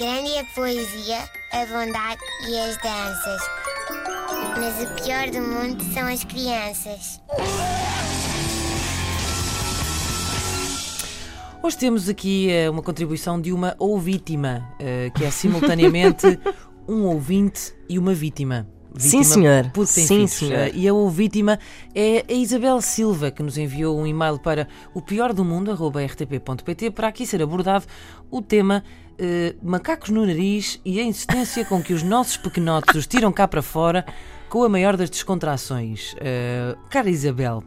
Grande a poesia, a bondade e as danças. Mas o pior do mundo são as crianças. Hoje temos aqui uh, uma contribuição de uma ouvítima, uh, que é simultaneamente um ouvinte e uma vítima. Vítima, Sim, senhor. Sim, filhos. senhor. E a vítima é a Isabel Silva, que nos enviou um e-mail para o pior do mundo, rtp.pt, para aqui ser abordado o tema uh, macacos no nariz e a insistência com que os nossos pequenotes os tiram cá para fora com a maior das descontrações. Uh, cara Isabel,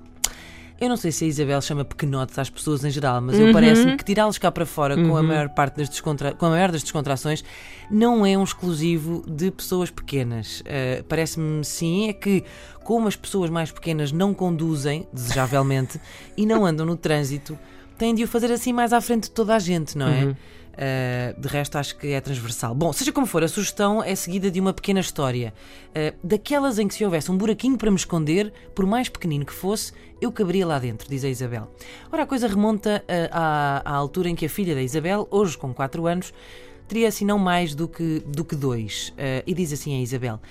eu não sei se a Isabel chama pequenotes às pessoas em geral, mas eu Uhum. parece-me que tirá-los cá para fora com a maior parte das descontra... com a maior das descontrações não é um exclusivo de pessoas pequenas. Uh, parece-me sim é que como as pessoas mais pequenas não conduzem, desejavelmente, e não andam no trânsito, têm de o fazer assim mais à frente de toda a gente, não é? Uh, de resto, acho que é transversal. Bom, seja como for, a sugestão é seguida de uma pequena história. Uh, daquelas em que se houvesse um buraquinho para me esconder, por mais pequenino que fosse, eu caberia lá dentro, diz a Isabel. Ora, a coisa remonta uh, à, à altura em que a filha da Isabel, hoje com 4 anos, teria assim não mais do que, do que dois. Uh, e diz assim a Isabel: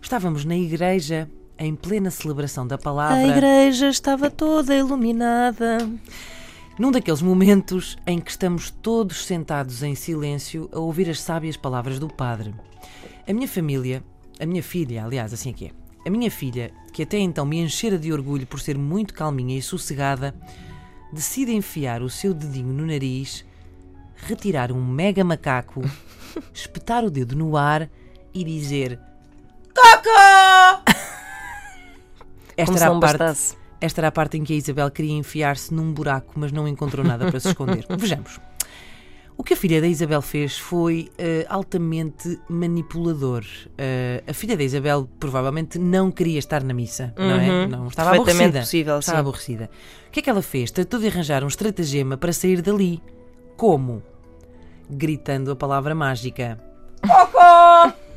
Estávamos na igreja. Em plena celebração da palavra. A igreja estava toda iluminada. Num daqueles momentos em que estamos todos sentados em silêncio a ouvir as sábias palavras do Padre. A minha família, a minha filha, aliás, assim é que é, a minha filha, que até então me enchera de orgulho por ser muito calminha e sossegada, decide enfiar o seu dedinho no nariz, retirar um mega macaco, espetar o dedo no ar e dizer: Cocó! Esta Como era a parte bastasse. Esta era a parte em que a Isabel queria enfiar-se num buraco, mas não encontrou nada para se esconder. Vejamos. O que a filha da Isabel fez foi eh, altamente manipulador. Eh, a filha da Isabel provavelmente não queria estar na missa, não é? Uhum. Não, estava aborrecida. possível, estava sim. aborrecida. O que é que ela fez? Tratou de arranjar um estratagema para sair dali. Como? Gritando a palavra mágica. Cocó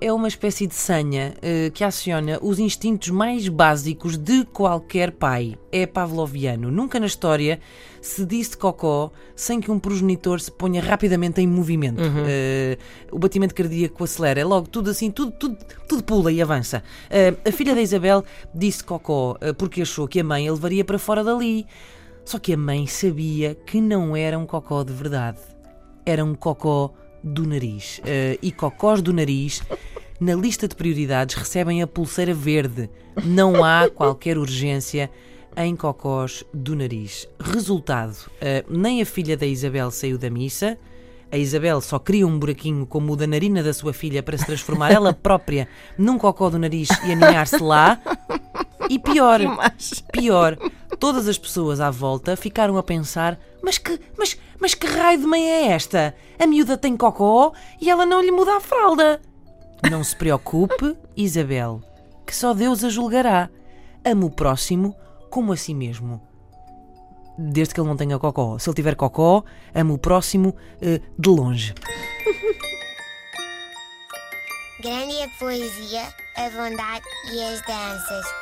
é uma espécie de senha eh, que aciona os instintos mais básicos de qualquer pai. É pavloviano. Nunca na história se disse cocó sem que um progenitor se ponha rapidamente em movimento. Eh, o batimento cardíaco acelera. É logo tudo assim, tudo, tudo, tudo pula e avança. Eh, a filha da Isabel disse cocó porque achou que a mãe a levaria para fora dali. Só que a mãe sabia que não era um cocó de verdade era um cocó do nariz. Eh, e cocós do nariz, na lista de prioridades, recebem a pulseira verde. Não há qualquer urgência em cocós do nariz. Resultado: eh, nem a filha da Isabel saiu da missa. A Isabel só cria um buraquinho como o da narina da sua filha para se transformar ela própria num cocó do nariz e aninhar-se lá. E pior, pior, todas as pessoas à volta ficaram a pensar: mas que, mas, mas que raio de mãe é esta? A miúda tem cocó e ela não lhe muda a fralda. Não se preocupe, Isabel, que só Deus a julgará. Ame o próximo como a si mesmo. Desde que ele não tenha cocó. Se ele tiver cocó, ame o próximo eh, de longe. Grande a poesia, a bondade e as danças.